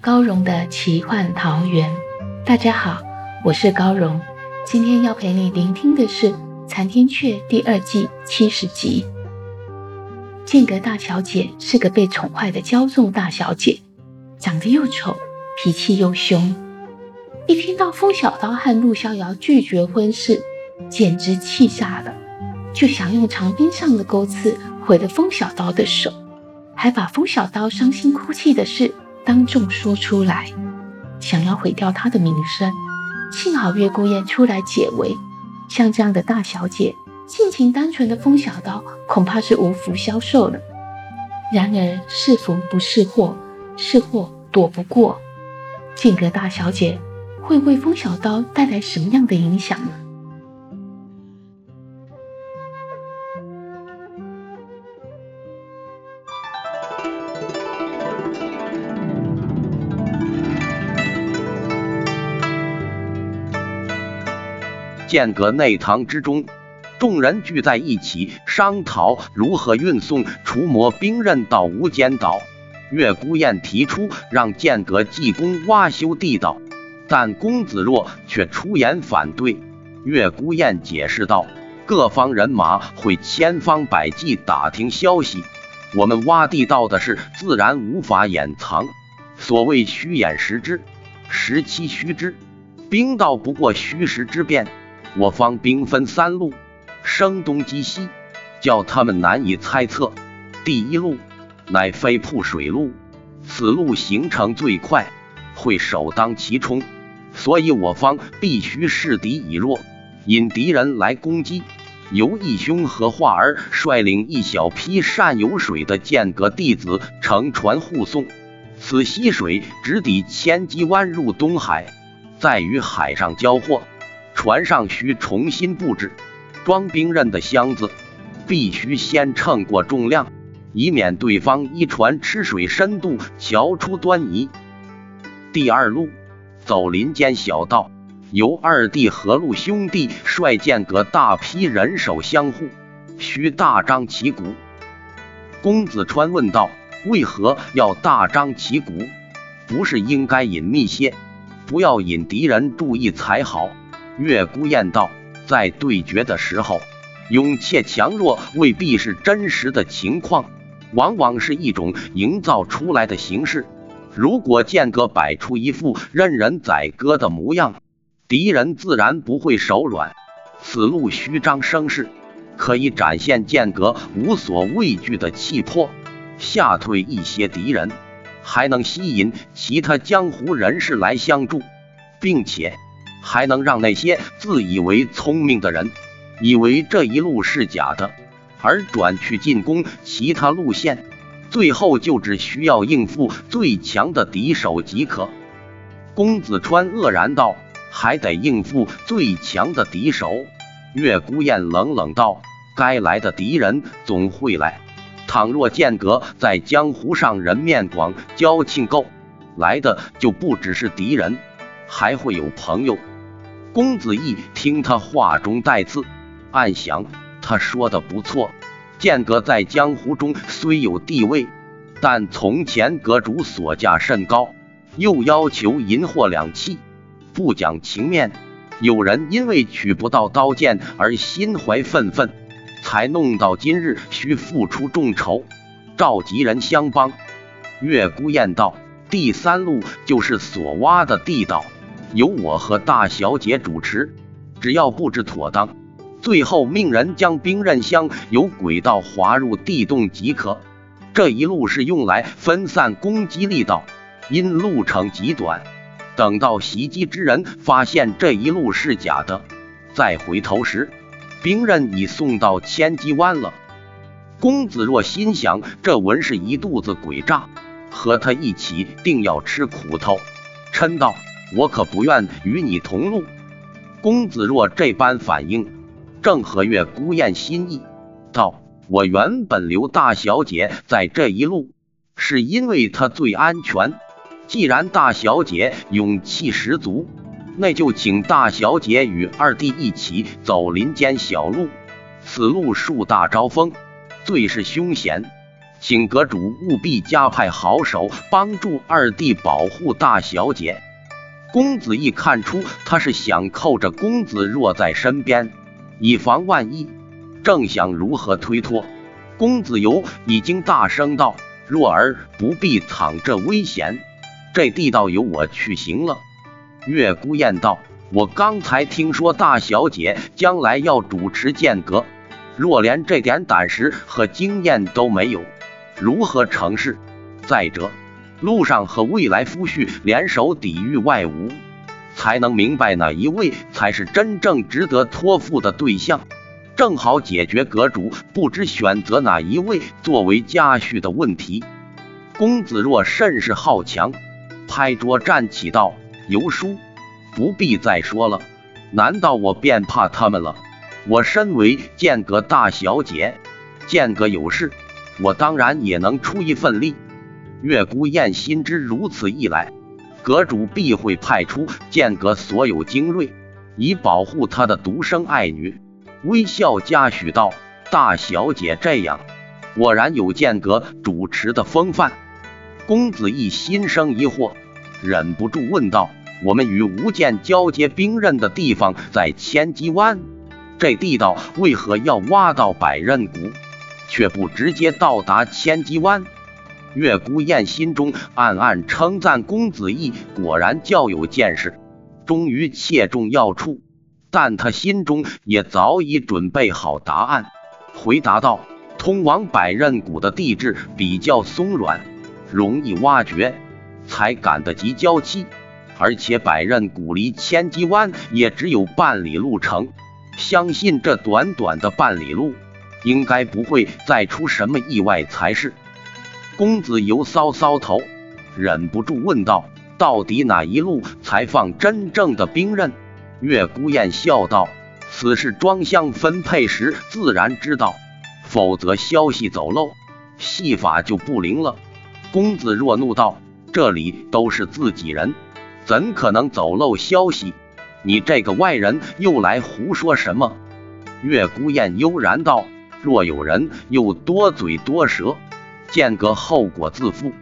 高荣的奇幻桃源。大家好，我是高荣。今天要陪你聆听的是《残天阙》第二季七十集。剑阁大小姐是个被宠坏的骄纵大小姐，长得又丑，脾气又凶。一听到风小刀和陆逍遥拒绝婚事，简直气炸了，就想用长鞭上的钩刺毁了风小刀的手，还把风小刀伤心哭泣的事。当众说出来，想要毁掉他的名声。幸好月孤雁出来解围。像这样的大小姐，性情单纯的风小刀恐怕是无福消受了。然而是福不是祸，是祸躲不过。剑阁大小姐会为风小刀带来什么样的影响呢？剑阁内堂之中，众人聚在一起商讨如何运送除魔兵刃到无间岛。月孤雁提出让剑阁济公挖修地道，但公子若却出言反对。月孤雁解释道：“各方人马会千方百计打听消息，我们挖地道的事自然无法掩藏。所谓虚掩实之，实期虚之，兵道不过虚实之变。”我方兵分三路，声东击西，叫他们难以猜测。第一路乃飞瀑水路，此路行程最快，会首当其冲，所以我方必须示敌以弱，引敌人来攻击。由义兄和化儿率领一小批善游水的剑阁弟子乘船护送，此溪水直抵千机湾入东海，再与海上交货。船上需重新布置装兵刃的箱子，必须先称过重量，以免对方一船吃水深度瞧出端倪。第二路走林间小道，由二弟和陆兄弟率剑阁大批人手相护，需大张旗鼓。公子川问道：“为何要大张旗鼓？不是应该隐秘些，不要引敌人注意才好？”月孤雁道：“在对决的时候，勇怯强弱未必是真实的情况，往往是一种营造出来的形式。如果剑阁摆出一副任人宰割的模样，敌人自然不会手软。此路虚张声势，可以展现剑阁无所畏惧的气魄，吓退一些敌人，还能吸引其他江湖人士来相助，并且。”还能让那些自以为聪明的人，以为这一路是假的，而转去进攻其他路线，最后就只需要应付最强的敌手即可。公子川愕然道：“还得应付最强的敌手？”月孤雁冷冷道：“该来的敌人总会来。倘若剑阁在江湖上人面广，交情够，来的就不只是敌人，还会有朋友。”公子义听他话中带刺，暗想他说的不错。剑阁在江湖中虽有地位，但从前阁主所价甚高，又要求银货两讫，不讲情面。有人因为取不到刀剑而心怀愤愤，才弄到今日需付出重筹，召集人相帮。月孤雁道：“第三路就是所挖的地道。”由我和大小姐主持，只要布置妥当，最后命人将兵刃箱由轨道滑入地洞即可。这一路是用来分散攻击力道，因路程极短，等到袭击之人发现这一路是假的，再回头时，兵刃已送到千机湾了。公子若心想，这文是一肚子诡诈，和他一起定要吃苦头。嗔道：“我可不愿与你同路。”公子若这般反应，正合月孤雁心意，道：“我原本留大小姐在这一路，是因为她最安全。既然大小姐勇气十足，那就请大小姐与二弟一起走林间小路。此路树大招风。”最是凶险，请阁主务必加派好手帮助二弟保护大小姐。公子义看出他是想扣着公子若在身边，以防万一，正想如何推脱，公子游已经大声道：“若儿不必淌这危险，这地道由我去行了。”月孤雁道：“我刚才听说大小姐将来要主持剑阁。”若连这点胆识和经验都没有，如何成事？再者，路上和未来夫婿联手抵御外侮，才能明白哪一位才是真正值得托付的对象，正好解决阁主不知选择哪一位作为家婿的问题。公子若甚是好强，拍桌站起道：“尤叔，不必再说了，难道我便怕他们了？”我身为剑阁大小姐，剑阁有事，我当然也能出一份力。月孤雁心知如此一来，阁主必会派出剑阁所有精锐，以保护他的独生爱女。微笑嘉许道：“大小姐这样，果然有剑阁主持的风范。”公子义心生疑惑，忍不住问道：“我们与吴剑交接兵刃的地方在千机湾？”这地道为何要挖到百仞谷，却不直接到达千机湾？月孤雁心中暗暗称赞公子义果然较有见识，终于切中要处。但他心中也早已准备好答案，回答道：“通往百仞谷的地质比较松软，容易挖掘，才赶得及交期。而且百仞谷离千机湾也只有半里路程。”相信这短短的半里路，应该不会再出什么意外才是。公子游搔搔头，忍不住问道：“到底哪一路才放真正的兵刃？”月孤雁笑道：“此事装箱分配时自然知道，否则消息走漏，戏法就不灵了。”公子若怒道：“这里都是自己人，怎可能走漏消息？”你这个外人又来胡说什么？月孤雁悠然道：“若有人又多嘴多舌，间隔后果自负。”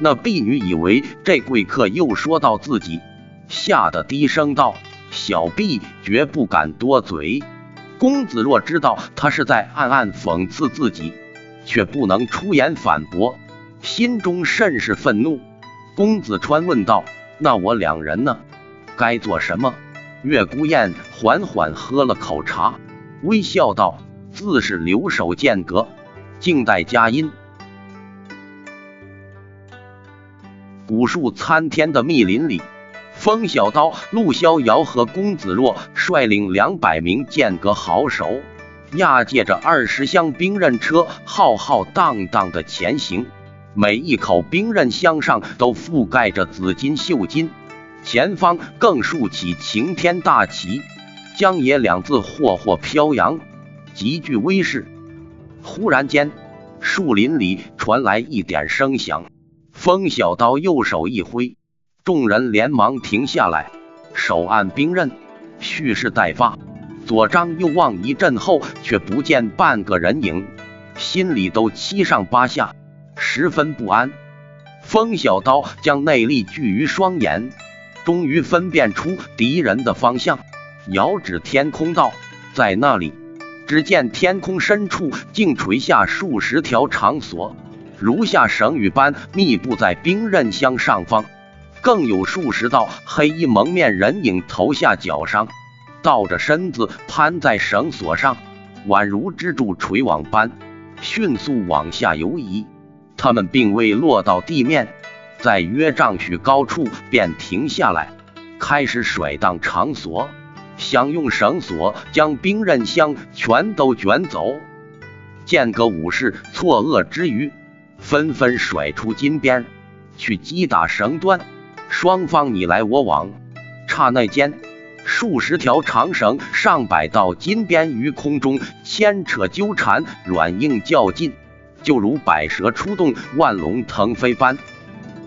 那婢女以为这贵客又说到自己，吓得低声道：“小婢绝不敢多嘴。”公子若知道他是在暗暗讽刺自己，却不能出言反驳，心中甚是愤怒。公子川问道：“那我两人呢？该做什么？”月孤雁缓缓喝了口茶，微笑道：“自是留守间阁，静待佳音。”古树参天的密林里，风小刀、陆逍遥和公子若率领两百名剑阁好手，押解着二十箱兵刃车，浩浩荡荡的前行。每一口兵刃箱上都覆盖着紫金绣金。前方更竖起擎天大旗，江野两字霍霍飘扬，极具威势。忽然间，树林里传来一点声响，风小刀右手一挥，众人连忙停下来，手按兵刃，蓄势待发。左张右望一阵后，却不见半个人影，心里都七上八下，十分不安。风小刀将内力聚于双眼。终于分辨出敌人的方向，遥指天空道：“在那里。”只见天空深处竟垂下数十条长索，如下绳雨般密布在兵刃箱上方，更有数十道黑衣蒙面人影头下脚上，倒着身子攀在绳索上，宛如蜘蛛垂网般迅速往下游移。他们并未落到地面。在约丈许高处便停下来，开始甩荡长索，想用绳索将兵刃箱全都卷走。间隔武士错愕之余，纷纷甩出金鞭去击打绳端，双方你来我往，刹那间。数十条长绳，上百道金鞭于空中牵扯纠缠，软硬较劲，就如百蛇出洞，万龙腾飞般。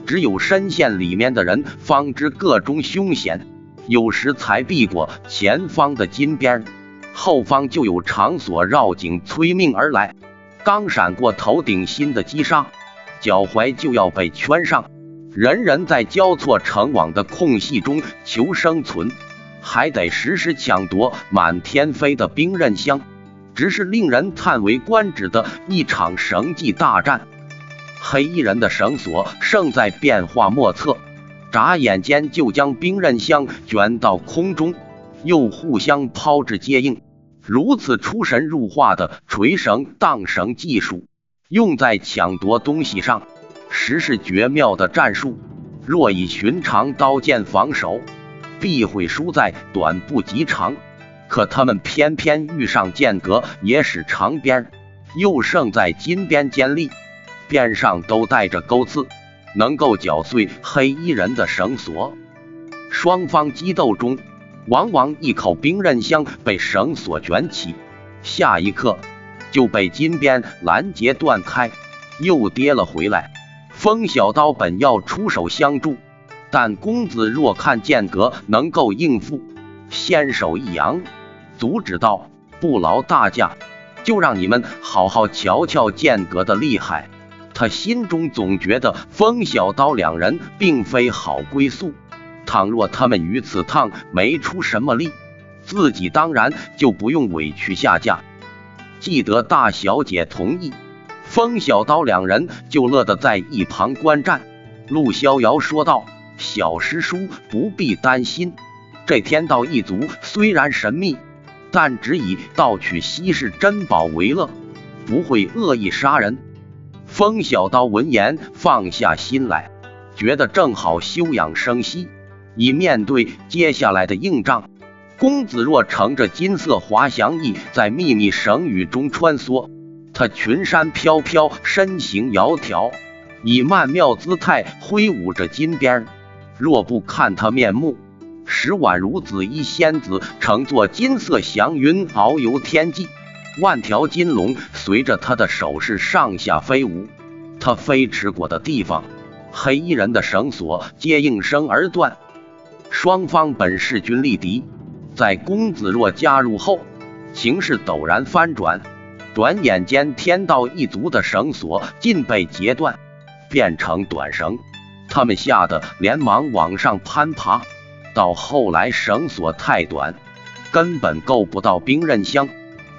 只有深陷里面的人方知各中凶险，有时才避过前方的金鞭，后方就有长索绕颈催命而来，刚闪过头顶心的击杀，脚踝就要被圈上。人人在交错成网的空隙中求生存。还得时时抢夺满天飞的兵刃箱，只是令人叹为观止的一场绳技大战。黑衣人的绳索胜在变化莫测，眨眼间就将兵刃箱卷到空中，又互相抛掷接应。如此出神入化的垂绳荡绳技术，用在抢夺东西上，实是绝妙的战术。若以寻常刀剑防守，必会输在短不及长，可他们偏偏遇上间隔也使长鞭，又胜在金鞭尖利，鞭上都带着钩刺，能够绞碎黑衣人的绳索。双方激斗中，往往一口兵刃箱被绳索卷起，下一刻就被金鞭拦截断开，又跌了回来。风小刀本要出手相助。但公子若看剑阁能够应付，先手一扬，阻止道：“不劳大驾，就让你们好好瞧瞧剑阁的厉害。”他心中总觉得风小刀两人并非好归宿，倘若他们于此趟没出什么力，自己当然就不用委屈下嫁。记得大小姐同意，风小刀两人就乐得在一旁观战。陆逍遥说道。小师叔不必担心，这天道一族虽然神秘，但只以盗取稀世珍宝为乐，不会恶意杀人。风小刀闻言放下心来，觉得正好休养生息，以面对接下来的硬仗。公子若乘着金色滑翔翼在密密绳雨中穿梭，他裙衫飘飘，身形窈窕，以曼妙姿态挥舞着金鞭。若不看他面目，实宛如紫衣仙子乘坐金色祥云遨游天际，万条金龙随着他的手势上下飞舞。他飞驰过的地方，黑衣人的绳索皆应声而断。双方本势均力敌，在公子若加入后，形势陡然翻转。转眼间，天道一族的绳索尽被截断，变成短绳。他们吓得连忙往上攀爬，到后来绳索太短，根本够不到兵刃箱。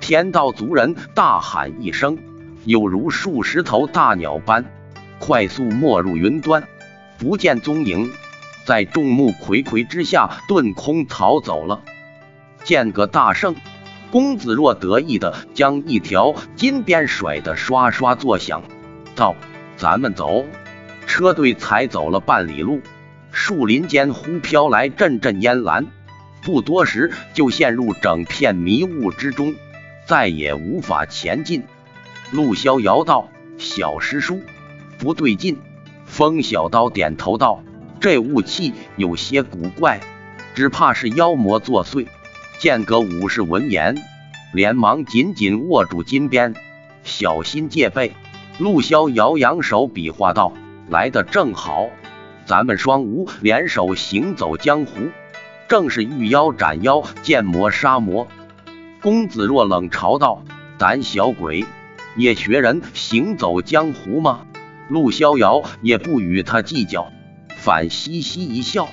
天道族人大喊一声，有如数十头大鸟般快速没入云端，不见踪影，在众目睽睽之下遁空逃走了。见个大圣，公子若得意的将一条金鞭甩得刷刷作响，道：“咱们走。”车队才走了半里路，树林间忽飘来阵阵烟岚，不多时就陷入整片迷雾之中，再也无法前进。陆逍遥道：“小师叔，不对劲。”风小刀点头道：“这雾气有些古怪，只怕是妖魔作祟。”剑阁武士闻言，连忙紧紧握住金鞭，小心戒备。陆逍遥扬手比划道。来的正好，咱们双吴联手行走江湖，正是遇妖斩妖，见魔杀魔。公子若冷嘲道：“胆小鬼，也学人行走江湖吗？”陆逍遥也不与他计较，反嘻嘻一笑，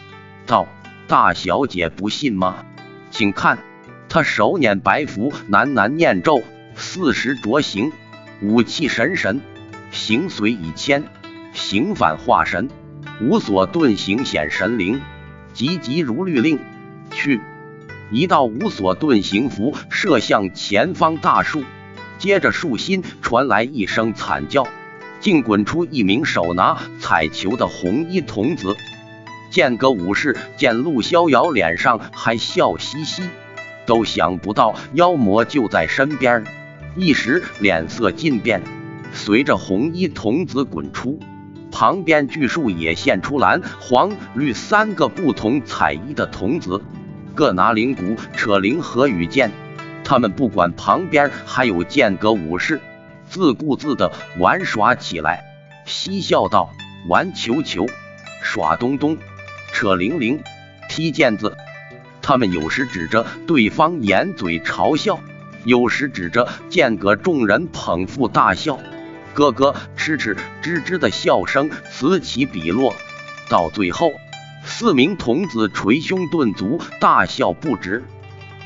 道：“大小姐不信吗？请看，他手捻白符，喃喃念咒，四时着行，武气神神，形随以迁。”行反化神，无所遁形显神灵，急急如律令。去！一道无所遁形符射向前方大树，接着树心传来一声惨叫，竟滚出一名手拿彩球的红衣童子。剑阁武士见陆逍遥脸上还笑嘻嘻，都想不到妖魔就在身边，一时脸色尽变。随着红衣童子滚出，旁边巨树也现出蓝、黄、绿三个不同彩衣的童子，各拿灵骨、扯灵和羽剑。他们不管旁边还有剑阁武士，自顾自地玩耍起来，嬉笑道：“玩球球，耍东东。”扯铃铃，踢毽子，他们有时指着对方掩嘴嘲笑，有时指着间隔众人捧腹大笑，咯咯哧哧吱吱的笑声此起彼落，到最后，四名童子捶胸顿足，大笑不止。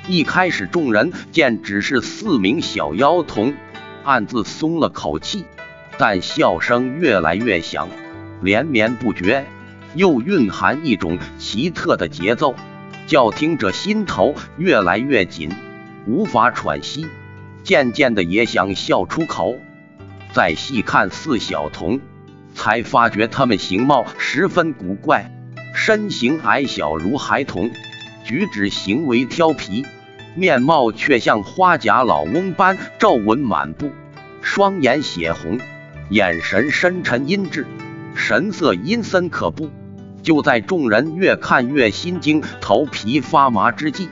一开始，众人见只是四名小妖童，暗自松了口气，但笑声越来越响，连绵不绝。又蕴含一种奇特的节奏，叫听者心头越来越紧，无法喘息，渐渐的也想笑出口。再细看四小童，才发觉他们形貌十分古怪，身形矮小如孩童，举止行为调皮，面貌却像花甲老翁般皱纹满布，双眼血红，眼神深沉阴鸷，神色阴森可怖。就在众人越看越心惊、头皮发麻之际，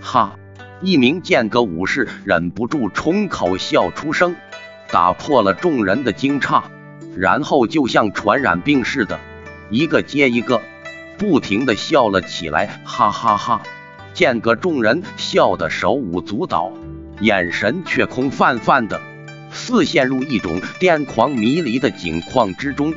哈！一名剑阁武士忍不住冲口笑出声，打破了众人的惊诧，然后就像传染病似的，一个接一个，不停的笑了起来，哈哈哈！剑阁众人笑得手舞足蹈，眼神却空泛泛的，似陷入一种癫狂迷离的景况之中。